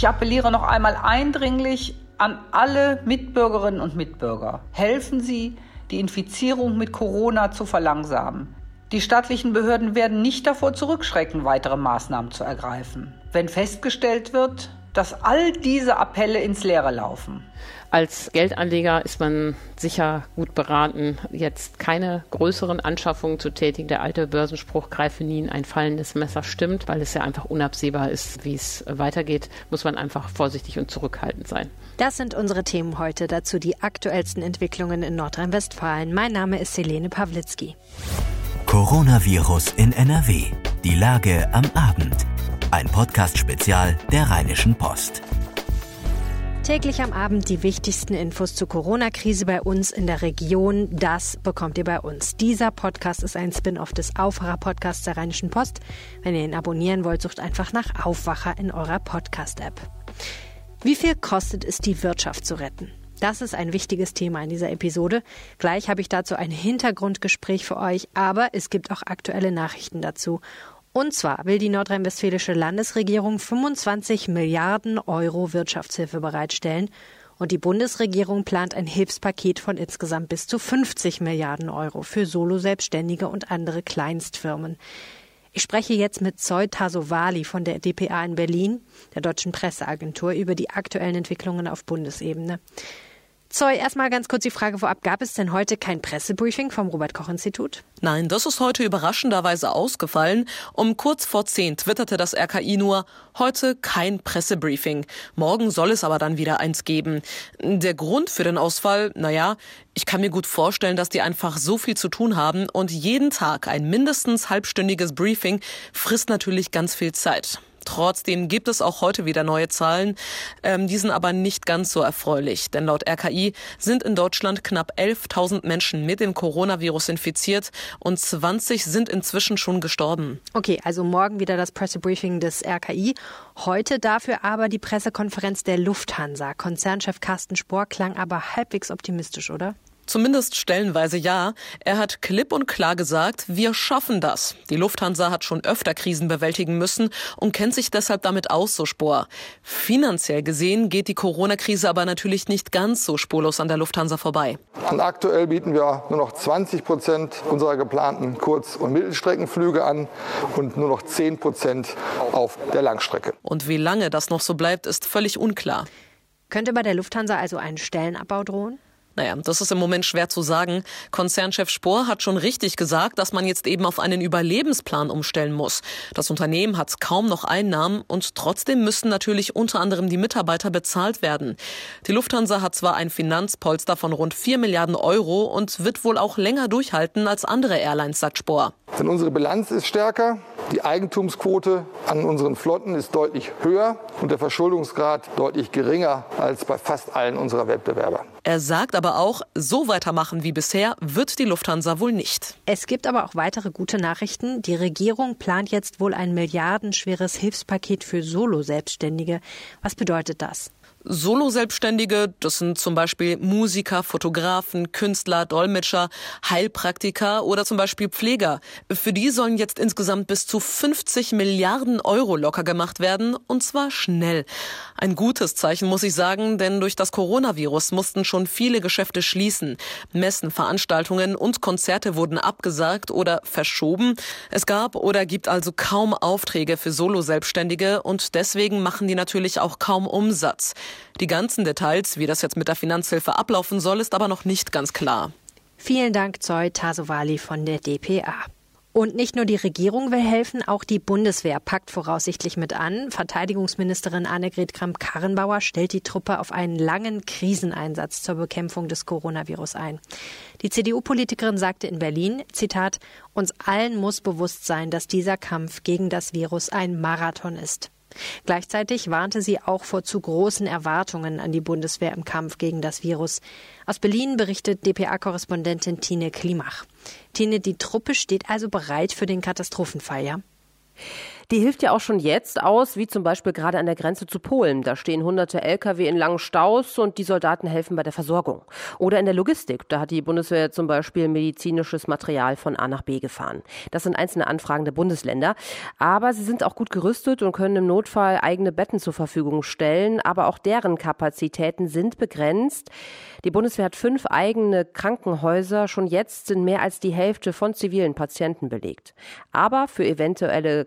Ich appelliere noch einmal eindringlich an alle Mitbürgerinnen und Mitbürger. Helfen Sie, die Infizierung mit Corona zu verlangsamen. Die staatlichen Behörden werden nicht davor zurückschrecken, weitere Maßnahmen zu ergreifen. Wenn festgestellt wird, dass all diese Appelle ins Leere laufen. Als Geldanleger ist man sicher gut beraten, jetzt keine größeren Anschaffungen zu tätigen. Der alte Börsenspruch, greife nie in ein fallendes Messer stimmt, weil es ja einfach unabsehbar ist, wie es weitergeht, muss man einfach vorsichtig und zurückhaltend sein. Das sind unsere Themen heute. Dazu die aktuellsten Entwicklungen in Nordrhein-Westfalen. Mein Name ist Selene Pawlitzki. Coronavirus in NRW. Die Lage am Abend. Ein Podcast-Spezial der Rheinischen Post. Täglich am Abend die wichtigsten Infos zur Corona-Krise bei uns in der Region. Das bekommt ihr bei uns. Dieser Podcast ist ein Spin-off des Aufwacher-Podcasts der Rheinischen Post. Wenn ihr ihn abonnieren wollt, sucht einfach nach Aufwacher in eurer Podcast-App. Wie viel kostet es, die Wirtschaft zu retten? Das ist ein wichtiges Thema in dieser Episode. Gleich habe ich dazu ein Hintergrundgespräch für euch, aber es gibt auch aktuelle Nachrichten dazu. Und zwar will die nordrhein-westfälische Landesregierung 25 Milliarden Euro Wirtschaftshilfe bereitstellen und die Bundesregierung plant ein Hilfspaket von insgesamt bis zu 50 Milliarden Euro für Solo-Selbstständige und andere Kleinstfirmen. Ich spreche jetzt mit Zoe Tasovali von der DPA in Berlin, der Deutschen Presseagentur, über die aktuellen Entwicklungen auf Bundesebene. Zoe, erstmal ganz kurz die Frage vorab. Gab es denn heute kein Pressebriefing vom Robert-Koch-Institut? Nein, das ist heute überraschenderweise ausgefallen. Um kurz vor zehn twitterte das RKI nur, heute kein Pressebriefing. Morgen soll es aber dann wieder eins geben. Der Grund für den Ausfall, naja, ich kann mir gut vorstellen, dass die einfach so viel zu tun haben und jeden Tag ein mindestens halbstündiges Briefing frisst natürlich ganz viel Zeit. Trotzdem gibt es auch heute wieder neue Zahlen. Ähm, die sind aber nicht ganz so erfreulich, denn laut RKI sind in Deutschland knapp 11.000 Menschen mit dem Coronavirus infiziert und 20 sind inzwischen schon gestorben. Okay, also morgen wieder das Pressebriefing des RKI. Heute dafür aber die Pressekonferenz der Lufthansa. Konzernchef Carsten Spohr klang aber halbwegs optimistisch, oder? Zumindest stellenweise ja. Er hat klipp und klar gesagt, wir schaffen das. Die Lufthansa hat schon öfter Krisen bewältigen müssen und kennt sich deshalb damit aus, so Spor. Finanziell gesehen geht die Corona-Krise aber natürlich nicht ganz so spurlos an der Lufthansa vorbei. Und aktuell bieten wir nur noch 20 Prozent unserer geplanten Kurz- und Mittelstreckenflüge an und nur noch 10 Prozent auf der Langstrecke. Und wie lange das noch so bleibt, ist völlig unklar. Könnte bei der Lufthansa also ein Stellenabbau drohen? Naja, das ist im Moment schwer zu sagen. Konzernchef Spohr hat schon richtig gesagt, dass man jetzt eben auf einen Überlebensplan umstellen muss. Das Unternehmen hat kaum noch Einnahmen und trotzdem müssen natürlich unter anderem die Mitarbeiter bezahlt werden. Die Lufthansa hat zwar ein Finanzpolster von rund 4 Milliarden Euro und wird wohl auch länger durchhalten als andere Airlines, sagt Spohr. Denn unsere Bilanz ist stärker, die Eigentumsquote an unseren Flotten ist deutlich höher und der Verschuldungsgrad deutlich geringer als bei fast allen unserer Wettbewerber. Er sagt aber auch, so weitermachen wie bisher wird die Lufthansa wohl nicht. Es gibt aber auch weitere gute Nachrichten. Die Regierung plant jetzt wohl ein milliardenschweres Hilfspaket für Solo-Selbstständige. Was bedeutet das? Solo-Selbstständige, das sind zum Beispiel Musiker, Fotografen, Künstler, Dolmetscher, Heilpraktiker oder zum Beispiel Pfleger. Für die sollen jetzt insgesamt bis zu 50 Milliarden Euro locker gemacht werden und zwar schnell. Ein gutes Zeichen muss ich sagen, denn durch das Coronavirus mussten schon viele Geschäfte schließen. Messen, Veranstaltungen und Konzerte wurden abgesagt oder verschoben. Es gab oder gibt also kaum Aufträge für Solo-Selbstständige und deswegen machen die natürlich auch kaum Umsatz. Die ganzen Details, wie das jetzt mit der Finanzhilfe ablaufen soll, ist aber noch nicht ganz klar. Vielen Dank, Zoe Tasovali von der DPA. Und nicht nur die Regierung will helfen, auch die Bundeswehr packt voraussichtlich mit an. Verteidigungsministerin Annegret Kramp-Karrenbauer stellt die Truppe auf einen langen Kriseneinsatz zur Bekämpfung des Coronavirus ein. Die CDU-Politikerin sagte in Berlin, Zitat, uns allen muss bewusst sein, dass dieser Kampf gegen das Virus ein Marathon ist. Gleichzeitig warnte sie auch vor zu großen Erwartungen an die Bundeswehr im Kampf gegen das Virus. Aus Berlin berichtet dpa-Korrespondentin Tine Klimach. Tine, die Truppe steht also bereit für den Katastrophenfall, ja? Die hilft ja auch schon jetzt aus, wie zum Beispiel gerade an der Grenze zu Polen. Da stehen hunderte Lkw in langen Staus und die Soldaten helfen bei der Versorgung. Oder in der Logistik. Da hat die Bundeswehr zum Beispiel medizinisches Material von A nach B gefahren. Das sind einzelne Anfragen der Bundesländer. Aber sie sind auch gut gerüstet und können im Notfall eigene Betten zur Verfügung stellen. Aber auch deren Kapazitäten sind begrenzt. Die Bundeswehr hat fünf eigene Krankenhäuser. Schon jetzt sind mehr als die Hälfte von zivilen Patienten belegt. Aber für eventuelle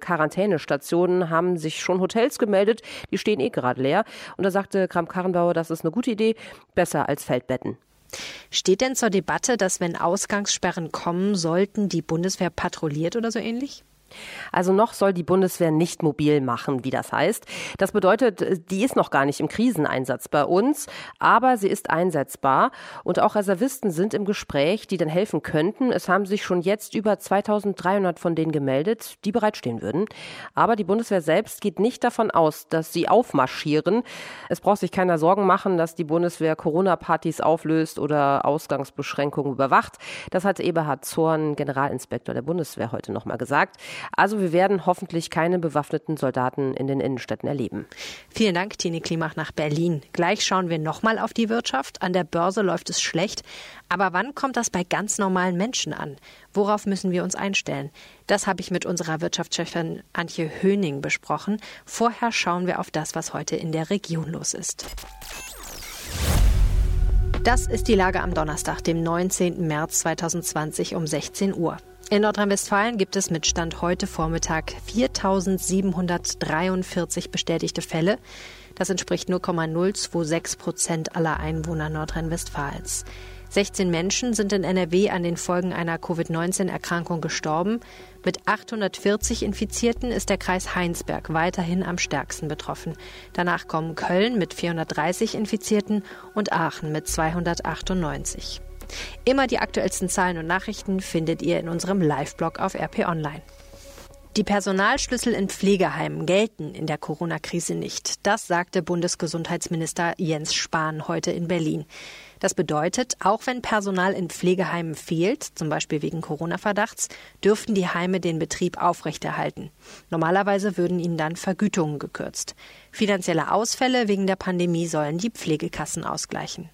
Quarantänestationen haben sich schon Hotels gemeldet. Die stehen eh gerade leer. Und da sagte Kramp-Karrenbauer, das ist eine gute Idee, besser als Feldbetten. Steht denn zur Debatte, dass wenn Ausgangssperren kommen sollten, die Bundeswehr patrouilliert oder so ähnlich? Also noch soll die Bundeswehr nicht mobil machen, wie das heißt. Das bedeutet, die ist noch gar nicht im Kriseneinsatz bei uns, aber sie ist einsetzbar. Und auch Reservisten sind im Gespräch, die dann helfen könnten. Es haben sich schon jetzt über 2300 von denen gemeldet, die bereitstehen würden. Aber die Bundeswehr selbst geht nicht davon aus, dass sie aufmarschieren. Es braucht sich keiner Sorgen machen, dass die Bundeswehr Corona-Partys auflöst oder Ausgangsbeschränkungen überwacht. Das hat Eberhard Zorn, Generalinspektor der Bundeswehr, heute nochmal gesagt. Also wir werden hoffentlich keine bewaffneten Soldaten in den Innenstädten erleben. Vielen Dank, Tini Klimach nach Berlin. Gleich schauen wir nochmal auf die Wirtschaft. An der Börse läuft es schlecht. Aber wann kommt das bei ganz normalen Menschen an? Worauf müssen wir uns einstellen? Das habe ich mit unserer Wirtschaftschefin Antje Höning besprochen. Vorher schauen wir auf das, was heute in der Region los ist. Das ist die Lage am Donnerstag, dem 19. März 2020 um 16 Uhr. In Nordrhein-Westfalen gibt es mit Stand heute Vormittag 4.743 bestätigte Fälle. Das entspricht 0,026 Prozent aller Einwohner Nordrhein-Westfalens. 16 Menschen sind in NRW an den Folgen einer Covid-19-Erkrankung gestorben. Mit 840 Infizierten ist der Kreis Heinsberg weiterhin am stärksten betroffen. Danach kommen Köln mit 430 Infizierten und Aachen mit 298. Immer die aktuellsten Zahlen und Nachrichten findet ihr in unserem Live-Blog auf RP Online. Die Personalschlüssel in Pflegeheimen gelten in der Corona-Krise nicht. Das sagte Bundesgesundheitsminister Jens Spahn heute in Berlin. Das bedeutet, auch wenn Personal in Pflegeheimen fehlt, zum Beispiel wegen Corona-Verdachts, dürften die Heime den Betrieb aufrechterhalten. Normalerweise würden ihnen dann Vergütungen gekürzt. Finanzielle Ausfälle wegen der Pandemie sollen die Pflegekassen ausgleichen.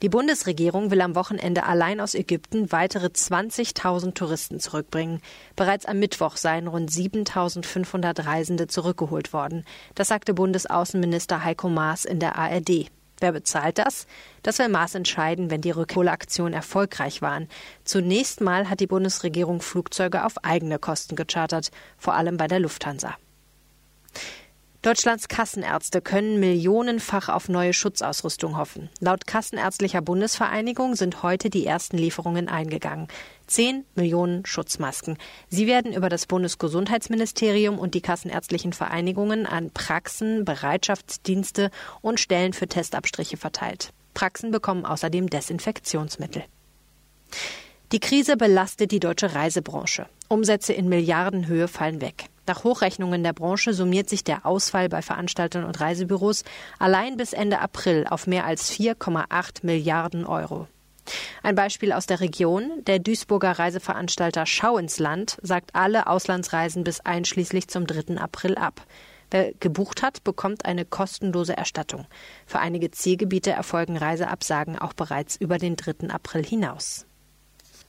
Die Bundesregierung will am Wochenende allein aus Ägypten weitere 20.000 Touristen zurückbringen. Bereits am Mittwoch seien rund 7.500 Reisende zurückgeholt worden. Das sagte Bundesaußenminister Heiko Maas in der ARD. Wer bezahlt das? Das will Maas entscheiden, wenn die Rückholaktionen erfolgreich waren. Zunächst mal hat die Bundesregierung Flugzeuge auf eigene Kosten gechartert, vor allem bei der Lufthansa. Deutschlands Kassenärzte können millionenfach auf neue Schutzausrüstung hoffen. Laut Kassenärztlicher Bundesvereinigung sind heute die ersten Lieferungen eingegangen. Zehn Millionen Schutzmasken. Sie werden über das Bundesgesundheitsministerium und die kassenärztlichen Vereinigungen an Praxen, Bereitschaftsdienste und Stellen für Testabstriche verteilt. Praxen bekommen außerdem Desinfektionsmittel. Die Krise belastet die deutsche Reisebranche. Umsätze in Milliardenhöhe fallen weg. Nach Hochrechnungen der Branche summiert sich der Ausfall bei Veranstaltern und Reisebüros allein bis Ende April auf mehr als 4,8 Milliarden Euro. Ein Beispiel aus der Region. Der Duisburger Reiseveranstalter Schau ins Land sagt alle Auslandsreisen bis einschließlich zum 3. April ab. Wer gebucht hat, bekommt eine kostenlose Erstattung. Für einige Zielgebiete erfolgen Reiseabsagen auch bereits über den 3. April hinaus.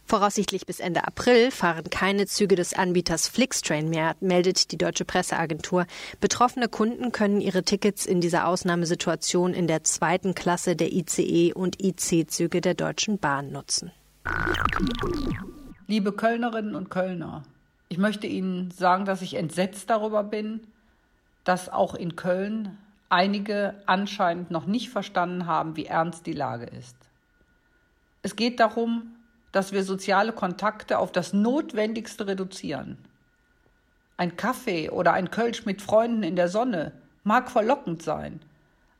Voraussichtlich bis Ende April fahren keine Züge des Anbieters Flixtrain mehr, meldet die deutsche Presseagentur. Betroffene Kunden können ihre Tickets in dieser Ausnahmesituation in der zweiten Klasse der ICE und IC-Züge der Deutschen Bahn nutzen. Liebe Kölnerinnen und Kölner, ich möchte Ihnen sagen, dass ich entsetzt darüber bin, dass auch in Köln einige anscheinend noch nicht verstanden haben, wie ernst die Lage ist. Es geht darum, dass wir soziale Kontakte auf das Notwendigste reduzieren. Ein Kaffee oder ein Kölsch mit Freunden in der Sonne mag verlockend sein,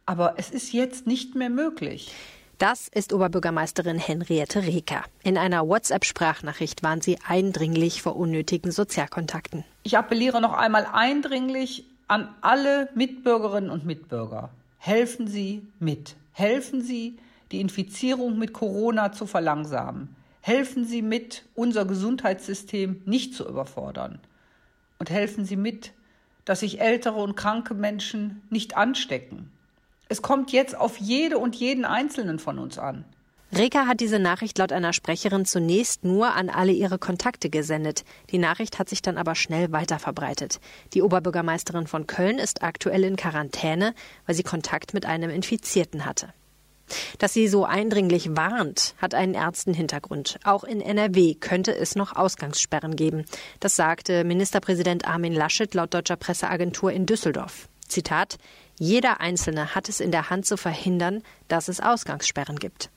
aber es ist jetzt nicht mehr möglich. Das ist Oberbürgermeisterin Henriette Reker. In einer WhatsApp-Sprachnachricht waren sie eindringlich vor unnötigen Sozialkontakten. Ich appelliere noch einmal eindringlich an alle Mitbürgerinnen und Mitbürger. Helfen Sie mit. Helfen Sie, die Infizierung mit Corona zu verlangsamen. Helfen Sie mit, unser Gesundheitssystem nicht zu überfordern. und helfen Sie mit, dass sich ältere und kranke Menschen nicht anstecken. Es kommt jetzt auf jede und jeden Einzelnen von uns an. Reka hat diese Nachricht laut einer Sprecherin zunächst nur an alle ihre Kontakte gesendet. Die Nachricht hat sich dann aber schnell weiterverbreitet. Die Oberbürgermeisterin von Köln ist aktuell in Quarantäne, weil sie Kontakt mit einem Infizierten hatte. Dass sie so eindringlich warnt, hat einen ernsten Hintergrund. Auch in NRW könnte es noch Ausgangssperren geben. Das sagte Ministerpräsident Armin Laschet laut deutscher Presseagentur in Düsseldorf. Zitat Jeder Einzelne hat es in der Hand zu verhindern, dass es Ausgangssperren gibt.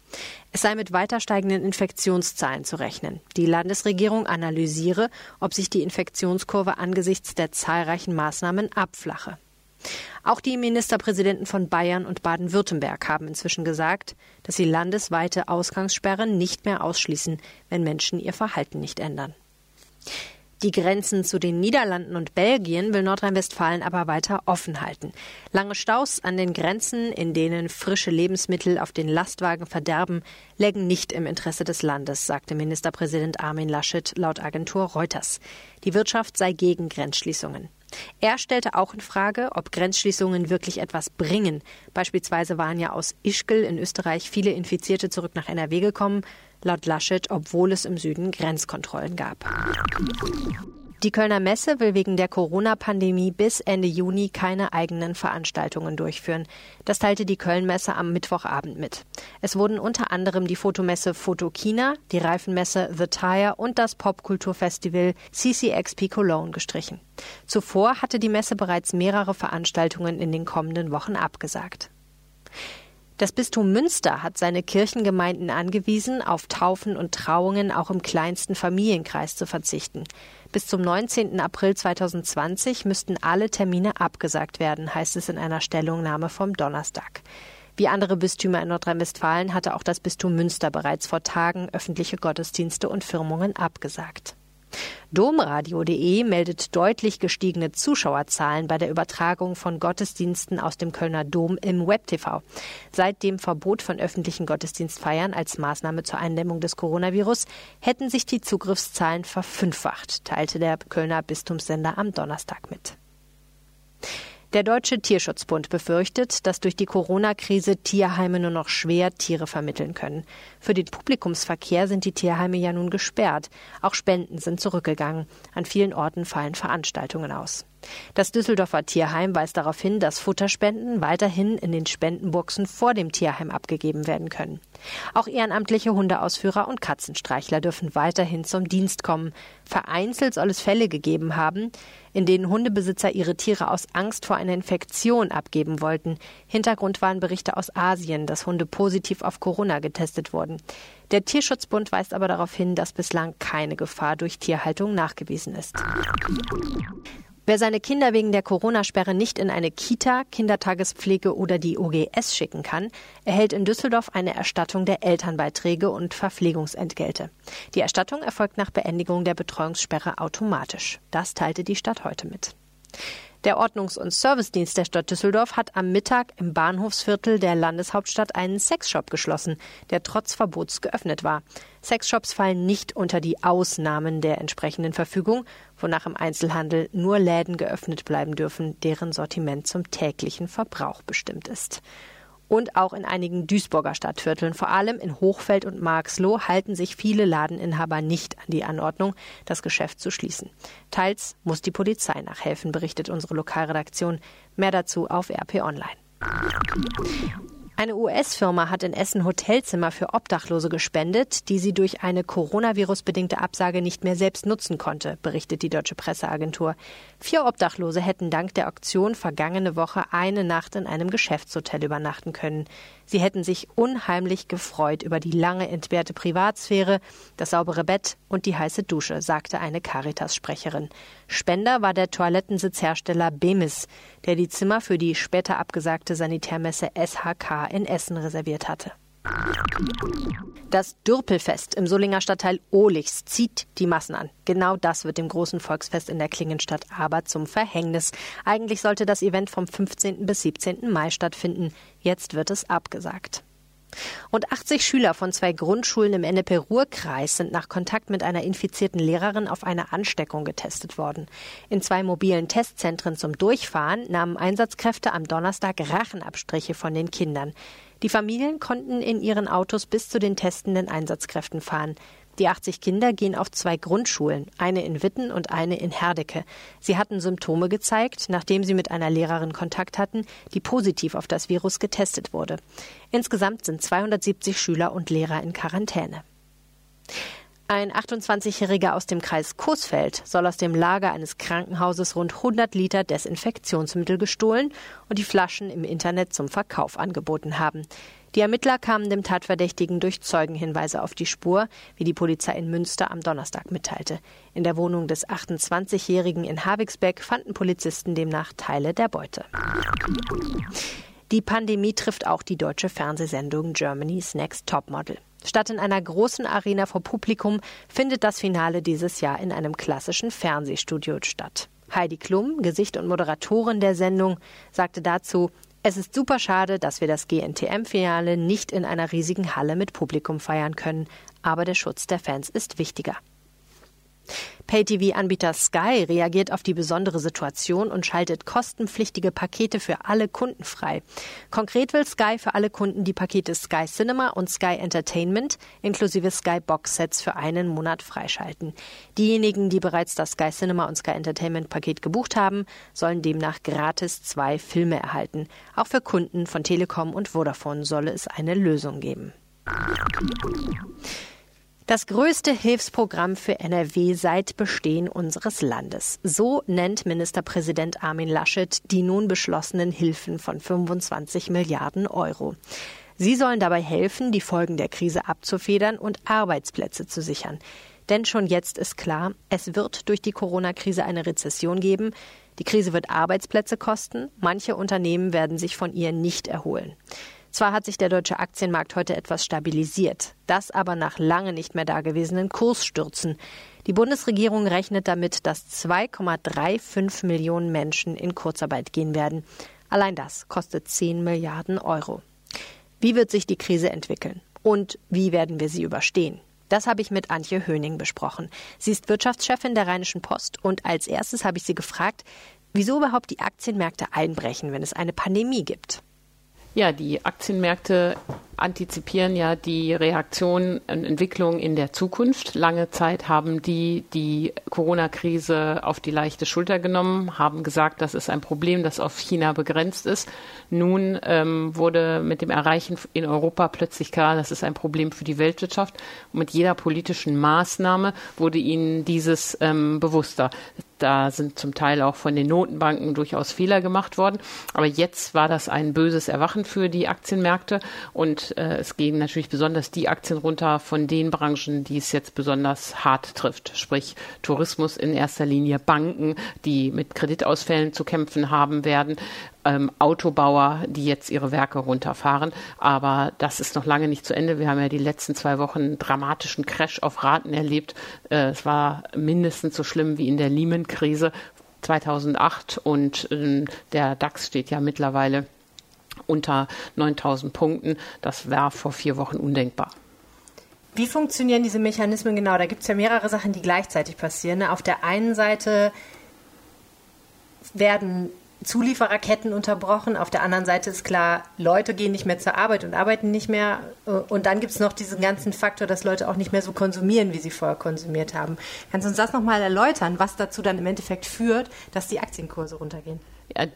Es sei mit weiter steigenden Infektionszahlen zu rechnen. Die Landesregierung analysiere, ob sich die Infektionskurve angesichts der zahlreichen Maßnahmen abflache. Auch die Ministerpräsidenten von Bayern und Baden-Württemberg haben inzwischen gesagt, dass sie landesweite Ausgangssperren nicht mehr ausschließen, wenn Menschen ihr Verhalten nicht ändern. Die Grenzen zu den Niederlanden und Belgien will Nordrhein-Westfalen aber weiter offen halten. Lange Staus an den Grenzen, in denen frische Lebensmittel auf den Lastwagen verderben, lägen nicht im Interesse des Landes, sagte Ministerpräsident Armin Laschet laut Agentur Reuters. Die Wirtschaft sei gegen Grenzschließungen. Er stellte auch in Frage, ob Grenzschließungen wirklich etwas bringen. Beispielsweise waren ja aus Ischgl in Österreich viele Infizierte zurück nach NRW gekommen, laut Laschet, obwohl es im Süden Grenzkontrollen gab. Die Kölner Messe will wegen der Corona-Pandemie bis Ende Juni keine eigenen Veranstaltungen durchführen. Das teilte die Kölnmesse am Mittwochabend mit. Es wurden unter anderem die Fotomesse Fotokina, die Reifenmesse The Tire und das Popkulturfestival CCXP Cologne gestrichen. Zuvor hatte die Messe bereits mehrere Veranstaltungen in den kommenden Wochen abgesagt. Das Bistum Münster hat seine Kirchengemeinden angewiesen, auf Taufen und Trauungen auch im kleinsten Familienkreis zu verzichten. Bis zum 19. April 2020 müssten alle Termine abgesagt werden, heißt es in einer Stellungnahme vom Donnerstag. Wie andere Bistümer in Nordrhein-Westfalen hatte auch das Bistum Münster bereits vor Tagen öffentliche Gottesdienste und Firmungen abgesagt. Domradio.de meldet deutlich gestiegene Zuschauerzahlen bei der Übertragung von Gottesdiensten aus dem Kölner Dom im WebTV. Seit dem Verbot von öffentlichen Gottesdienstfeiern als Maßnahme zur Eindämmung des Coronavirus hätten sich die Zugriffszahlen verfünffacht, teilte der Kölner Bistumssender am Donnerstag mit. Der Deutsche Tierschutzbund befürchtet, dass durch die Corona-Krise Tierheime nur noch schwer Tiere vermitteln können. Für den Publikumsverkehr sind die Tierheime ja nun gesperrt. Auch Spenden sind zurückgegangen. An vielen Orten fallen Veranstaltungen aus. Das Düsseldorfer Tierheim weist darauf hin, dass Futterspenden weiterhin in den Spendenboxen vor dem Tierheim abgegeben werden können. Auch ehrenamtliche Hundeausführer und Katzenstreichler dürfen weiterhin zum Dienst kommen. Vereinzelt soll es Fälle gegeben haben, in denen Hundebesitzer ihre Tiere aus Angst vor einer Infektion abgeben wollten. Hintergrund waren Berichte aus Asien, dass Hunde positiv auf Corona getestet wurden. Der Tierschutzbund weist aber darauf hin, dass bislang keine Gefahr durch Tierhaltung nachgewiesen ist. Wer seine Kinder wegen der Corona-Sperre nicht in eine Kita, Kindertagespflege oder die OGS schicken kann, erhält in Düsseldorf eine Erstattung der Elternbeiträge und Verpflegungsentgelte. Die Erstattung erfolgt nach Beendigung der Betreuungssperre automatisch. Das teilte die Stadt heute mit. Der Ordnungs- und Servicedienst der Stadt Düsseldorf hat am Mittag im Bahnhofsviertel der Landeshauptstadt einen Sexshop geschlossen, der trotz Verbots geöffnet war. Sexshops fallen nicht unter die Ausnahmen der entsprechenden Verfügung, wonach im Einzelhandel nur Läden geöffnet bleiben dürfen, deren Sortiment zum täglichen Verbrauch bestimmt ist und auch in einigen Duisburger Stadtvierteln, vor allem in Hochfeld und Marxloh, halten sich viele Ladeninhaber nicht an die Anordnung, das Geschäft zu schließen. Teils muss die Polizei nachhelfen, berichtet unsere Lokalredaktion. Mehr dazu auf RP Online. Eine US-Firma hat in Essen Hotelzimmer für Obdachlose gespendet, die sie durch eine Coronavirus-bedingte Absage nicht mehr selbst nutzen konnte, berichtet die deutsche Presseagentur. Vier Obdachlose hätten dank der Auktion vergangene Woche eine Nacht in einem Geschäftshotel übernachten können. Sie hätten sich unheimlich gefreut über die lange entbehrte Privatsphäre, das saubere Bett und die heiße Dusche, sagte eine Caritas-Sprecherin. Spender war der Toilettensitzhersteller Bemis, der die Zimmer für die später abgesagte Sanitärmesse SHK in Essen reserviert hatte. Das Dürpelfest im Solinger Stadtteil Ohlichs zieht die Massen an. Genau das wird dem großen Volksfest in der Klingenstadt aber zum Verhängnis. Eigentlich sollte das Event vom 15. bis 17. Mai stattfinden. Jetzt wird es abgesagt. Und 80 Schüler von zwei Grundschulen im NRP-Ruhr-Kreis sind nach Kontakt mit einer infizierten Lehrerin auf eine Ansteckung getestet worden. In zwei mobilen Testzentren zum Durchfahren nahmen Einsatzkräfte am Donnerstag Rachenabstriche von den Kindern. Die Familien konnten in ihren Autos bis zu den testenden Einsatzkräften fahren. Die 80 Kinder gehen auf zwei Grundschulen, eine in Witten und eine in Herdecke. Sie hatten Symptome gezeigt, nachdem sie mit einer Lehrerin Kontakt hatten, die positiv auf das Virus getestet wurde. Insgesamt sind 270 Schüler und Lehrer in Quarantäne. Ein 28-Jähriger aus dem Kreis Coesfeld soll aus dem Lager eines Krankenhauses rund 100 Liter Desinfektionsmittel gestohlen und die Flaschen im Internet zum Verkauf angeboten haben. Die Ermittler kamen dem Tatverdächtigen durch Zeugenhinweise auf die Spur, wie die Polizei in Münster am Donnerstag mitteilte. In der Wohnung des 28-Jährigen in Havixbeck fanden Polizisten demnach Teile der Beute. Die Pandemie trifft auch die deutsche Fernsehsendung Germany's Next Topmodel. Statt in einer großen Arena vor Publikum findet das Finale dieses Jahr in einem klassischen Fernsehstudio statt. Heidi Klum, Gesicht und Moderatorin der Sendung, sagte dazu, es ist super schade, dass wir das GNTM-Finale nicht in einer riesigen Halle mit Publikum feiern können, aber der Schutz der Fans ist wichtiger. Pay-TV-Anbieter Sky reagiert auf die besondere Situation und schaltet kostenpflichtige Pakete für alle Kunden frei. Konkret will Sky für alle Kunden die Pakete Sky Cinema und Sky Entertainment inklusive Sky Box Sets für einen Monat freischalten. Diejenigen, die bereits das Sky Cinema und Sky Entertainment Paket gebucht haben, sollen demnach gratis zwei Filme erhalten. Auch für Kunden von Telekom und Vodafone solle es eine Lösung geben. Das größte Hilfsprogramm für NRW seit Bestehen unseres Landes. So nennt Ministerpräsident Armin Laschet die nun beschlossenen Hilfen von 25 Milliarden Euro. Sie sollen dabei helfen, die Folgen der Krise abzufedern und Arbeitsplätze zu sichern. Denn schon jetzt ist klar, es wird durch die Corona-Krise eine Rezession geben. Die Krise wird Arbeitsplätze kosten. Manche Unternehmen werden sich von ihr nicht erholen. Zwar hat sich der deutsche Aktienmarkt heute etwas stabilisiert, das aber nach lange nicht mehr dagewesenen Kursstürzen. Die Bundesregierung rechnet damit, dass 2,35 Millionen Menschen in Kurzarbeit gehen werden. Allein das kostet 10 Milliarden Euro. Wie wird sich die Krise entwickeln? Und wie werden wir sie überstehen? Das habe ich mit Antje Höning besprochen. Sie ist Wirtschaftschefin der Rheinischen Post und als erstes habe ich sie gefragt, wieso überhaupt die Aktienmärkte einbrechen, wenn es eine Pandemie gibt. Ja, die Aktienmärkte antizipieren ja die Reaktion und Entwicklung in der Zukunft. Lange Zeit haben die die Corona-Krise auf die leichte Schulter genommen, haben gesagt, das ist ein Problem, das auf China begrenzt ist. Nun ähm, wurde mit dem Erreichen in Europa plötzlich klar, das ist ein Problem für die Weltwirtschaft. Und mit jeder politischen Maßnahme wurde ihnen dieses ähm, bewusster. Da sind zum Teil auch von den Notenbanken durchaus Fehler gemacht worden. Aber jetzt war das ein böses Erwachen für die Aktienmärkte äh, es gehen natürlich besonders die Aktien runter von den Branchen, die es jetzt besonders hart trifft. Sprich Tourismus in erster Linie, Banken, die mit Kreditausfällen zu kämpfen haben werden, ähm, Autobauer, die jetzt ihre Werke runterfahren. Aber das ist noch lange nicht zu Ende. Wir haben ja die letzten zwei Wochen einen dramatischen Crash auf Raten erlebt. Äh, es war mindestens so schlimm wie in der Lehman-Krise 2008 und äh, der DAX steht ja mittlerweile unter 9000 Punkten. Das war vor vier Wochen undenkbar. Wie funktionieren diese Mechanismen genau? Da gibt es ja mehrere Sachen, die gleichzeitig passieren. Auf der einen Seite werden Zuliefererketten unterbrochen. Auf der anderen Seite ist klar, Leute gehen nicht mehr zur Arbeit und arbeiten nicht mehr. Und dann gibt es noch diesen ganzen Faktor, dass Leute auch nicht mehr so konsumieren, wie sie vorher konsumiert haben. Kannst du uns das nochmal erläutern, was dazu dann im Endeffekt führt, dass die Aktienkurse runtergehen?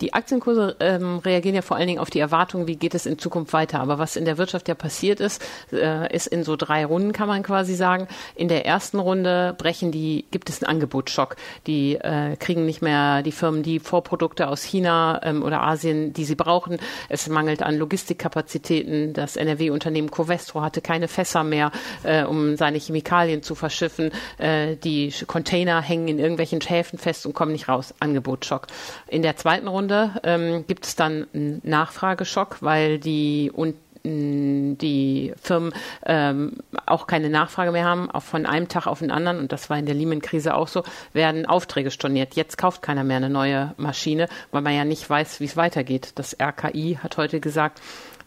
Die Aktienkurse ähm, reagieren ja vor allen Dingen auf die Erwartung, wie geht es in Zukunft weiter. Aber was in der Wirtschaft ja passiert ist, äh, ist in so drei Runden, kann man quasi sagen. In der ersten Runde brechen die, gibt es einen Angebotsschock. Die äh, kriegen nicht mehr die Firmen die Vorprodukte aus China ähm, oder Asien, die sie brauchen. Es mangelt an Logistikkapazitäten. Das NRW-Unternehmen Covestro hatte keine Fässer mehr, äh, um seine Chemikalien zu verschiffen. Äh, die Container hängen in irgendwelchen Häfen fest und kommen nicht raus. Angebotsschock. In der zweiten zweiten Runde ähm, gibt es dann einen Nachfrageschock, weil die und die Firmen ähm, auch keine Nachfrage mehr haben, auch von einem Tag auf den anderen, und das war in der Lehman-Krise auch so, werden Aufträge storniert. Jetzt kauft keiner mehr eine neue Maschine, weil man ja nicht weiß, wie es weitergeht. Das RKI hat heute gesagt,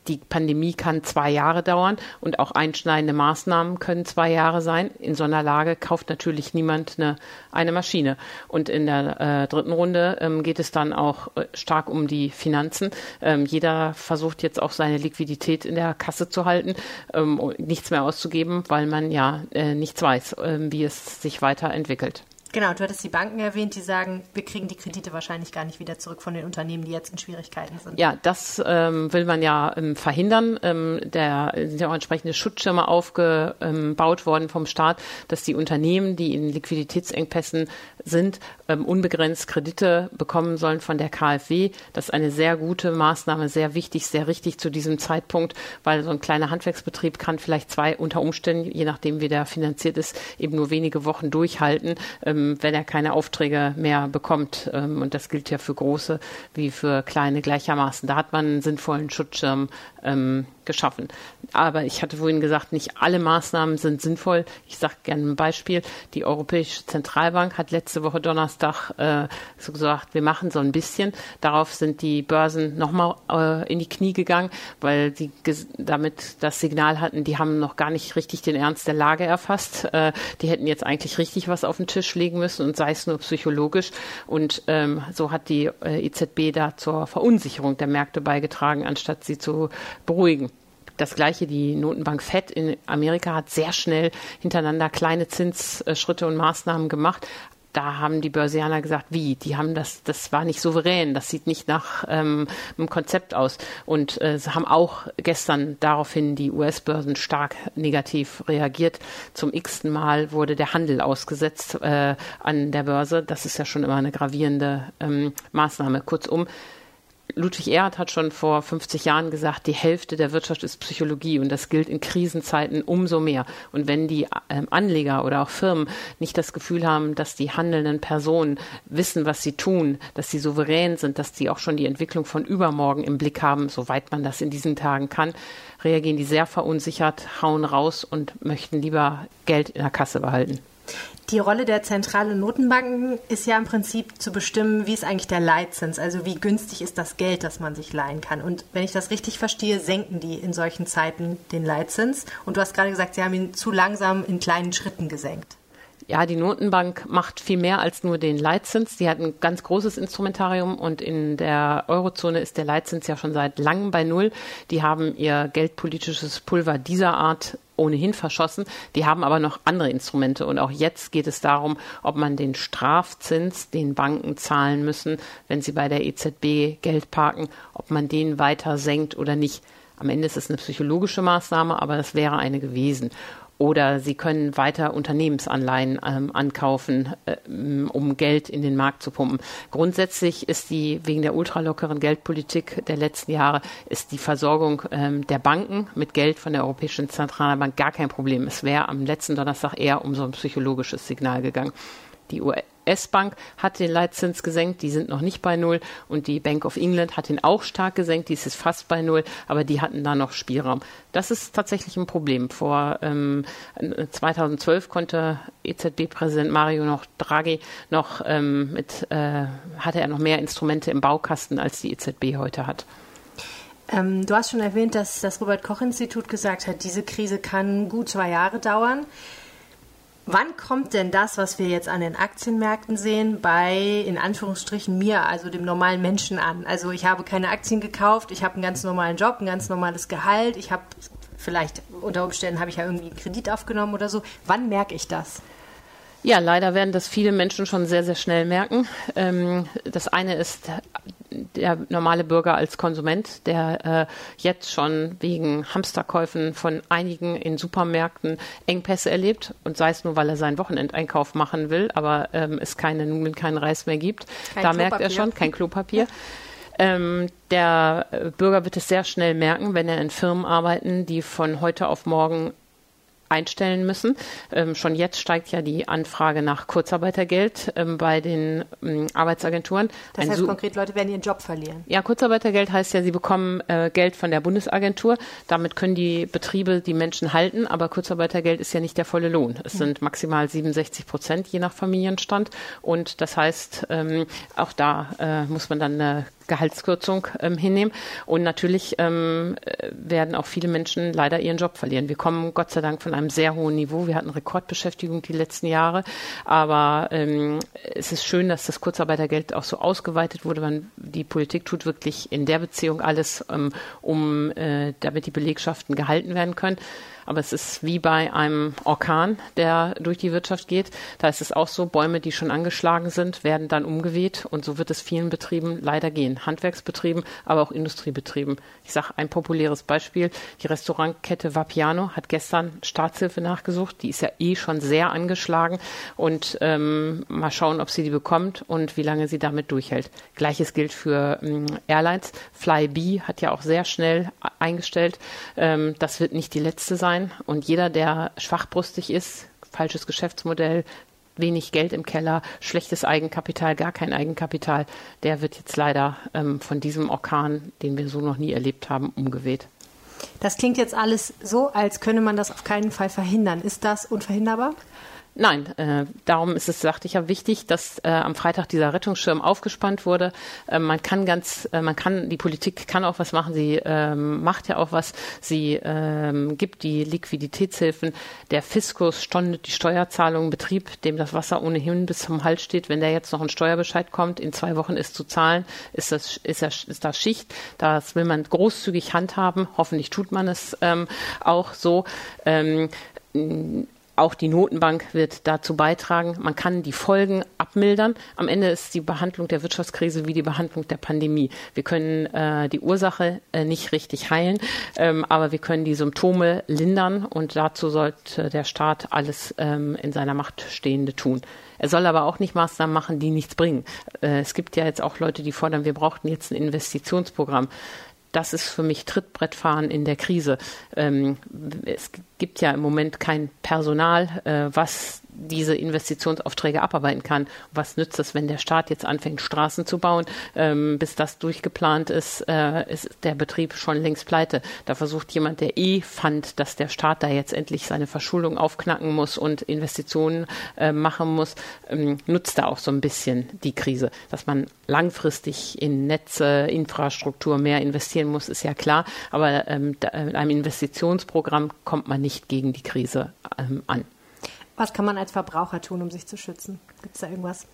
die Pandemie kann zwei Jahre dauern und auch einschneidende Maßnahmen können zwei Jahre sein. In so einer Lage kauft natürlich niemand eine, eine Maschine. Und in der äh, dritten Runde ähm, geht es dann auch äh, stark um die Finanzen. Ähm, jeder versucht jetzt auch seine Liquidität in der Kasse zu halten, ähm, nichts mehr auszugeben, weil man ja äh, nichts weiß, äh, wie es sich weiterentwickelt. Genau, du hattest die Banken erwähnt, die sagen, wir kriegen die Kredite wahrscheinlich gar nicht wieder zurück von den Unternehmen, die jetzt in Schwierigkeiten sind. Ja, das ähm, will man ja ähm, verhindern. Ähm, der sind ja auch entsprechende Schutzschirme aufgebaut worden vom Staat, dass die Unternehmen, die in Liquiditätsengpässen sind, ähm, unbegrenzt Kredite bekommen sollen von der KfW. Das ist eine sehr gute Maßnahme, sehr wichtig, sehr richtig zu diesem Zeitpunkt, weil so ein kleiner Handwerksbetrieb kann vielleicht zwei unter Umständen, je nachdem wie der finanziert ist, eben nur wenige Wochen durchhalten. Ähm, wenn er keine Aufträge mehr bekommt. Ähm, und das gilt ja für große wie für kleine gleichermaßen. Da hat man einen sinnvollen Schutzschirm ähm, geschaffen. Aber ich hatte vorhin gesagt, nicht alle Maßnahmen sind sinnvoll. Ich sage gerne ein Beispiel. Die Europäische Zentralbank hat letzte Woche Donnerstag äh, so gesagt, wir machen so ein bisschen. Darauf sind die Börsen nochmal äh, in die Knie gegangen, weil sie damit das Signal hatten, die haben noch gar nicht richtig den Ernst der Lage erfasst. Äh, die hätten jetzt eigentlich richtig was auf den Tisch legen müssen und sei es nur psychologisch. Und ähm, so hat die äh, EZB da zur Verunsicherung der Märkte beigetragen, anstatt sie zu beruhigen. Das gleiche, die Notenbank Fed in Amerika hat sehr schnell hintereinander kleine Zinsschritte und Maßnahmen gemacht. Da haben die Börsianer gesagt, wie? Die haben das, das war nicht souverän, das sieht nicht nach ähm, einem Konzept aus. Und äh, sie haben auch gestern daraufhin die US-Börsen stark negativ reagiert. Zum x-ten Mal wurde der Handel ausgesetzt äh, an der Börse. Das ist ja schon immer eine gravierende ähm, Maßnahme. Kurzum, Ludwig Erhard hat schon vor 50 Jahren gesagt, die Hälfte der Wirtschaft ist Psychologie und das gilt in Krisenzeiten umso mehr. Und wenn die ähm, Anleger oder auch Firmen nicht das Gefühl haben, dass die handelnden Personen wissen, was sie tun, dass sie souverän sind, dass sie auch schon die Entwicklung von übermorgen im Blick haben, soweit man das in diesen Tagen kann, reagieren die sehr verunsichert, hauen raus und möchten lieber Geld in der Kasse behalten. Die Rolle der zentralen Notenbanken ist ja im Prinzip zu bestimmen, wie ist eigentlich der Leitzins, also wie günstig ist das Geld, das man sich leihen kann. Und wenn ich das richtig verstehe, senken die in solchen Zeiten den Leitzins. Und du hast gerade gesagt, sie haben ihn zu langsam in kleinen Schritten gesenkt. Ja, die Notenbank macht viel mehr als nur den Leitzins. Die hat ein ganz großes Instrumentarium und in der Eurozone ist der Leitzins ja schon seit langem bei Null. Die haben ihr geldpolitisches Pulver dieser Art ohnehin verschossen. Die haben aber noch andere Instrumente. Und auch jetzt geht es darum, ob man den Strafzins, den Banken zahlen müssen, wenn sie bei der EZB Geld parken, ob man den weiter senkt oder nicht. Am Ende ist es eine psychologische Maßnahme, aber das wäre eine gewesen. Oder Sie können weiter Unternehmensanleihen ähm, ankaufen, äh, um Geld in den Markt zu pumpen. Grundsätzlich ist die wegen der ultralockeren Geldpolitik der letzten Jahre ist die Versorgung ähm, der Banken mit Geld von der Europäischen Zentralbank gar kein Problem. Es wäre am letzten Donnerstag eher um so ein psychologisches Signal gegangen. Die US-Bank hat den Leitzins gesenkt, die sind noch nicht bei Null und die Bank of England hat ihn auch stark gesenkt, die ist fast bei Null, aber die hatten da noch Spielraum. Das ist tatsächlich ein Problem. Vor ähm, 2012 konnte EZB-Präsident Mario noch Draghi noch ähm, mit, äh, hatte er noch mehr Instrumente im Baukasten, als die EZB heute hat. Ähm, du hast schon erwähnt, dass das Robert Koch Institut gesagt hat, diese Krise kann gut zwei Jahre dauern. Wann kommt denn das, was wir jetzt an den Aktienmärkten sehen, bei in Anführungsstrichen mir, also dem normalen Menschen an? Also ich habe keine Aktien gekauft, ich habe einen ganz normalen Job, ein ganz normales Gehalt, ich habe vielleicht unter Umständen habe ich ja irgendwie einen Kredit aufgenommen oder so. Wann merke ich das? Ja, leider werden das viele Menschen schon sehr, sehr schnell merken. Ähm, das eine ist der normale Bürger als Konsument, der äh, jetzt schon wegen Hamsterkäufen von einigen in Supermärkten Engpässe erlebt und sei es nur, weil er seinen Wochenendeinkauf machen will, aber ähm, es keine Nudeln, keinen Reis mehr gibt. Kein da merkt er schon, kein Klopapier. Ähm, der Bürger wird es sehr schnell merken, wenn er in Firmen arbeiten, die von heute auf morgen einstellen müssen. Ähm, schon jetzt steigt ja die Anfrage nach Kurzarbeitergeld ähm, bei den ähm, Arbeitsagenturen. Das Ein heißt konkret, Leute werden ihren Job verlieren. Ja, Kurzarbeitergeld heißt ja, sie bekommen äh, Geld von der Bundesagentur. Damit können die Betriebe die Menschen halten, aber Kurzarbeitergeld ist ja nicht der volle Lohn. Es mhm. sind maximal 67 Prozent je nach Familienstand und das heißt, ähm, auch da äh, muss man dann eine Gehaltskürzung ähm, hinnehmen. Und natürlich ähm, werden auch viele Menschen leider ihren Job verlieren. Wir kommen Gott sei Dank von einem sehr hohen Niveau. Wir hatten Rekordbeschäftigung die letzten Jahre. Aber ähm, es ist schön, dass das Kurzarbeitergeld auch so ausgeweitet wurde. Man, die Politik tut wirklich in der Beziehung alles, ähm, um äh, damit die Belegschaften gehalten werden können. Aber es ist wie bei einem Orkan, der durch die Wirtschaft geht. Da ist es auch so, Bäume, die schon angeschlagen sind, werden dann umgeweht. Und so wird es vielen Betrieben leider gehen. Handwerksbetrieben, aber auch Industriebetrieben. Ich sage ein populäres Beispiel. Die Restaurantkette Vapiano hat gestern Staatshilfe nachgesucht. Die ist ja eh schon sehr angeschlagen. Und ähm, mal schauen, ob sie die bekommt und wie lange sie damit durchhält. Gleiches gilt für ähm, Airlines. Flybe hat ja auch sehr schnell eingestellt. Ähm, das wird nicht die letzte sein sein. Und jeder, der schwachbrustig ist, falsches Geschäftsmodell, wenig Geld im Keller, schlechtes Eigenkapital, gar kein Eigenkapital, der wird jetzt leider ähm, von diesem Orkan, den wir so noch nie erlebt haben, umgeweht. Das klingt jetzt alles so, als könne man das auf keinen Fall verhindern. Ist das unverhinderbar? Nein, äh, darum ist es, sagte ich ja, wichtig, dass äh, am Freitag dieser Rettungsschirm aufgespannt wurde. Äh, man kann ganz, äh, man kann, die Politik kann auch was machen. Sie ähm, macht ja auch was. Sie ähm, gibt die Liquiditätshilfen. Der Fiskus stondet die Steuerzahlungen Betrieb, dem das Wasser ohnehin bis zum Hals steht. Wenn der jetzt noch ein Steuerbescheid kommt, in zwei Wochen ist zu zahlen, ist das, ist das, ist das Schicht. Das will man großzügig handhaben. Hoffentlich tut man es ähm, auch so. Ähm, auch die Notenbank wird dazu beitragen. Man kann die Folgen abmildern. Am Ende ist die Behandlung der Wirtschaftskrise wie die Behandlung der Pandemie. Wir können äh, die Ursache äh, nicht richtig heilen, ähm, aber wir können die Symptome lindern und dazu sollte der Staat alles ähm, in seiner Macht Stehende tun. Er soll aber auch nicht Maßnahmen machen, die nichts bringen. Äh, es gibt ja jetzt auch Leute, die fordern, wir brauchten jetzt ein Investitionsprogramm das ist für mich Trittbrettfahren in der Krise. Ähm, es gibt ja im Moment kein Personal, äh, was diese Investitionsaufträge abarbeiten kann. Was nützt es, wenn der Staat jetzt anfängt, Straßen zu bauen? Ähm, bis das durchgeplant ist, äh, ist der Betrieb schon längst pleite. Da versucht jemand, der eh fand, dass der Staat da jetzt endlich seine Verschuldung aufknacken muss und Investitionen äh, machen muss, ähm, nutzt da auch so ein bisschen die Krise. Dass man langfristig in Netze, Infrastruktur mehr investieren muss, ist ja klar. Aber ähm, da, mit einem Investitionsprogramm kommt man nicht gegen die Krise ähm, an. Was kann man als Verbraucher tun, um sich zu schützen? Gibt es da irgendwas?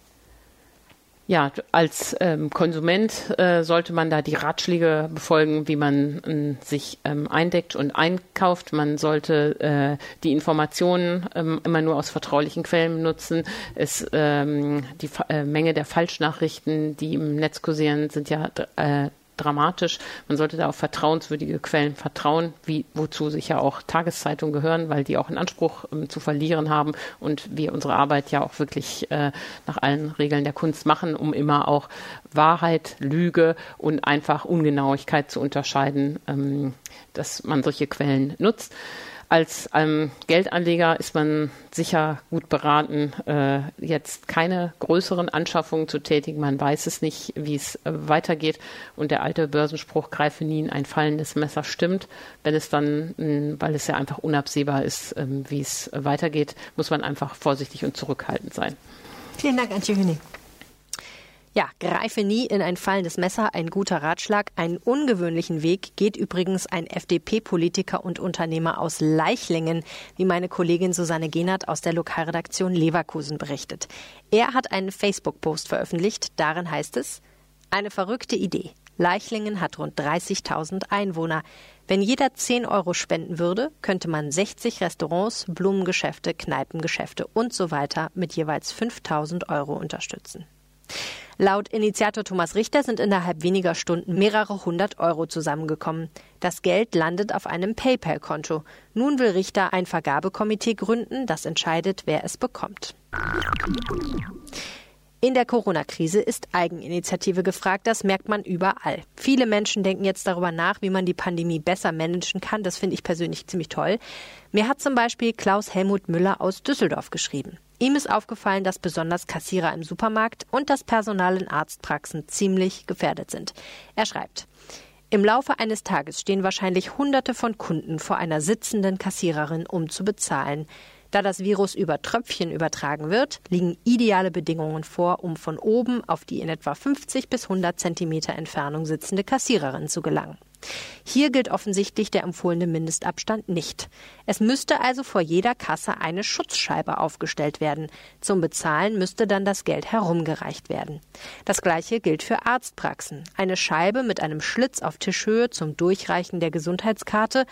Ja, als ähm, Konsument äh, sollte man da die Ratschläge befolgen, wie man äh, sich ähm, eindeckt und einkauft. Man sollte äh, die Informationen ähm, immer nur aus vertraulichen Quellen nutzen. Es, ähm, die äh, Menge der Falschnachrichten, die im Netz kursieren, sind ja äh, dramatisch. Man sollte da auf vertrauenswürdige Quellen vertrauen, wie, wozu sicher auch Tageszeitungen gehören, weil die auch einen Anspruch ähm, zu verlieren haben und wir unsere Arbeit ja auch wirklich äh, nach allen Regeln der Kunst machen, um immer auch Wahrheit, Lüge und einfach Ungenauigkeit zu unterscheiden, ähm, dass man solche Quellen nutzt. Als ähm, Geldanleger ist man sicher gut beraten, äh, jetzt keine größeren Anschaffungen zu tätigen. Man weiß es nicht, wie es äh, weitergeht. Und der alte Börsenspruch, greife nie in ein fallendes Messer, stimmt. Wenn es dann, mh, weil es ja einfach unabsehbar ist, äh, wie es weitergeht, muss man einfach vorsichtig und zurückhaltend sein. Vielen Dank, Antje Hüning. Ja, greife nie in ein fallendes Messer, ein guter Ratschlag. Einen ungewöhnlichen Weg geht übrigens ein FDP-Politiker und Unternehmer aus Leichlingen, wie meine Kollegin Susanne Genert aus der Lokalredaktion Leverkusen berichtet. Er hat einen Facebook-Post veröffentlicht. Darin heißt es, eine verrückte Idee. Leichlingen hat rund 30.000 Einwohner. Wenn jeder 10 Euro spenden würde, könnte man 60 Restaurants, Blumengeschäfte, Kneipengeschäfte und so weiter mit jeweils 5.000 Euro unterstützen. Laut Initiator Thomas Richter sind innerhalb weniger Stunden mehrere hundert Euro zusammengekommen. Das Geld landet auf einem PayPal-Konto. Nun will Richter ein Vergabekomitee gründen, das entscheidet, wer es bekommt. In der Corona-Krise ist Eigeninitiative gefragt, das merkt man überall. Viele Menschen denken jetzt darüber nach, wie man die Pandemie besser managen kann. Das finde ich persönlich ziemlich toll. Mir hat zum Beispiel Klaus Helmut Müller aus Düsseldorf geschrieben. Ihm ist aufgefallen, dass besonders Kassierer im Supermarkt und das Personal in Arztpraxen ziemlich gefährdet sind. Er schreibt, im Laufe eines Tages stehen wahrscheinlich Hunderte von Kunden vor einer sitzenden Kassiererin, um zu bezahlen. Da das Virus über Tröpfchen übertragen wird, liegen ideale Bedingungen vor, um von oben auf die in etwa 50 bis 100 Zentimeter Entfernung sitzende Kassiererin zu gelangen. Hier gilt offensichtlich der empfohlene Mindestabstand nicht. Es müsste also vor jeder Kasse eine Schutzscheibe aufgestellt werden. Zum Bezahlen müsste dann das Geld herumgereicht werden. Das gleiche gilt für Arztpraxen. Eine Scheibe mit einem Schlitz auf Tischhöhe zum Durchreichen der Gesundheitskarte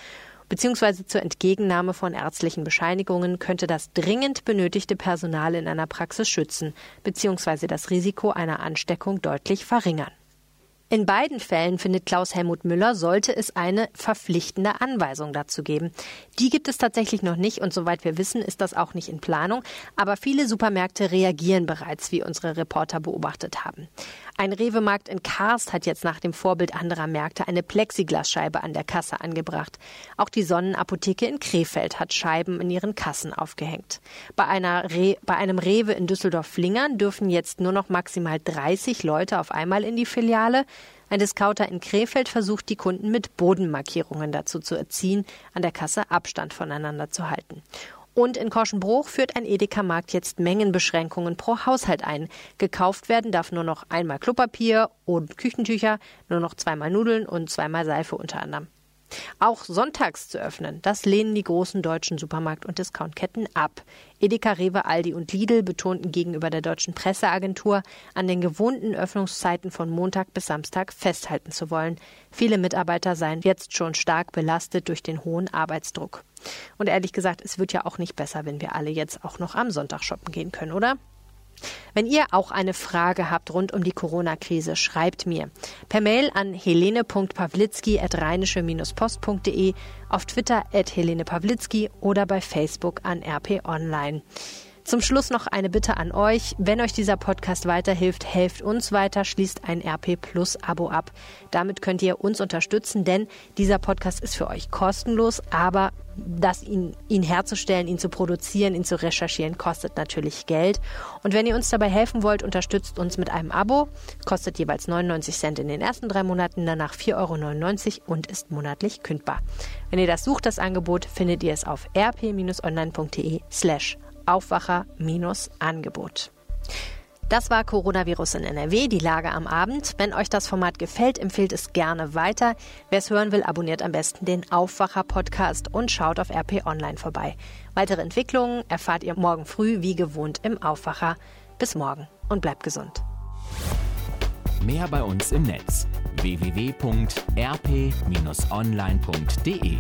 bzw. zur Entgegennahme von ärztlichen Bescheinigungen könnte das dringend benötigte Personal in einer Praxis schützen bzw. das Risiko einer Ansteckung deutlich verringern. In beiden Fällen findet Klaus Helmut Müller, sollte es eine verpflichtende Anweisung dazu geben. Die gibt es tatsächlich noch nicht und soweit wir wissen, ist das auch nicht in Planung. Aber viele Supermärkte reagieren bereits, wie unsere Reporter beobachtet haben. Ein Rewe-Markt in Karst hat jetzt nach dem Vorbild anderer Märkte eine Plexiglasscheibe an der Kasse angebracht. Auch die Sonnenapotheke in Krefeld hat Scheiben in ihren Kassen aufgehängt. Bei, einer Re bei einem Rewe in Düsseldorf-Flingern dürfen jetzt nur noch maximal 30 Leute auf einmal in die Filiale. Ein Discounter in Krefeld versucht die Kunden mit Bodenmarkierungen dazu zu erziehen, an der Kasse Abstand voneinander zu halten. Und in Korschenbruch führt ein Edeka-Markt jetzt Mengenbeschränkungen pro Haushalt ein. Gekauft werden darf nur noch einmal Klopapier und Küchentücher, nur noch zweimal Nudeln und zweimal Seife unter anderem. Auch sonntags zu öffnen, das lehnen die großen deutschen Supermarkt- und Discountketten ab. Edeka, Rewe, Aldi und Lidl betonten gegenüber der deutschen Presseagentur, an den gewohnten Öffnungszeiten von Montag bis Samstag festhalten zu wollen. Viele Mitarbeiter seien jetzt schon stark belastet durch den hohen Arbeitsdruck. Und ehrlich gesagt, es wird ja auch nicht besser, wenn wir alle jetzt auch noch am Sonntag shoppen gehen können, oder? Wenn ihr auch eine Frage habt rund um die Corona-Krise, schreibt mir per Mail an helene.pawlitzki.rheinische-post.de, auf Twitter at Helene oder bei Facebook an RP Online. Zum Schluss noch eine Bitte an euch. Wenn euch dieser Podcast weiterhilft, helft uns weiter, schließt ein RP Plus Abo ab. Damit könnt ihr uns unterstützen, denn dieser Podcast ist für euch kostenlos, aber das ihn, ihn herzustellen, ihn zu produzieren, ihn zu recherchieren, kostet natürlich Geld. Und wenn ihr uns dabei helfen wollt, unterstützt uns mit einem Abo. Kostet jeweils 99 Cent in den ersten drei Monaten, danach 4,99 Euro und ist monatlich kündbar. Wenn ihr das sucht, das Angebot, findet ihr es auf rp-online.de slash Aufwacher-Angebot. Das war Coronavirus in NRW, die Lage am Abend. Wenn euch das Format gefällt, empfehlt es gerne weiter. Wer es hören will, abonniert am besten den Aufwacher-Podcast und schaut auf RP Online vorbei. Weitere Entwicklungen erfahrt ihr morgen früh wie gewohnt im Aufwacher. Bis morgen und bleibt gesund. Mehr bei uns im Netz www.rp-online.de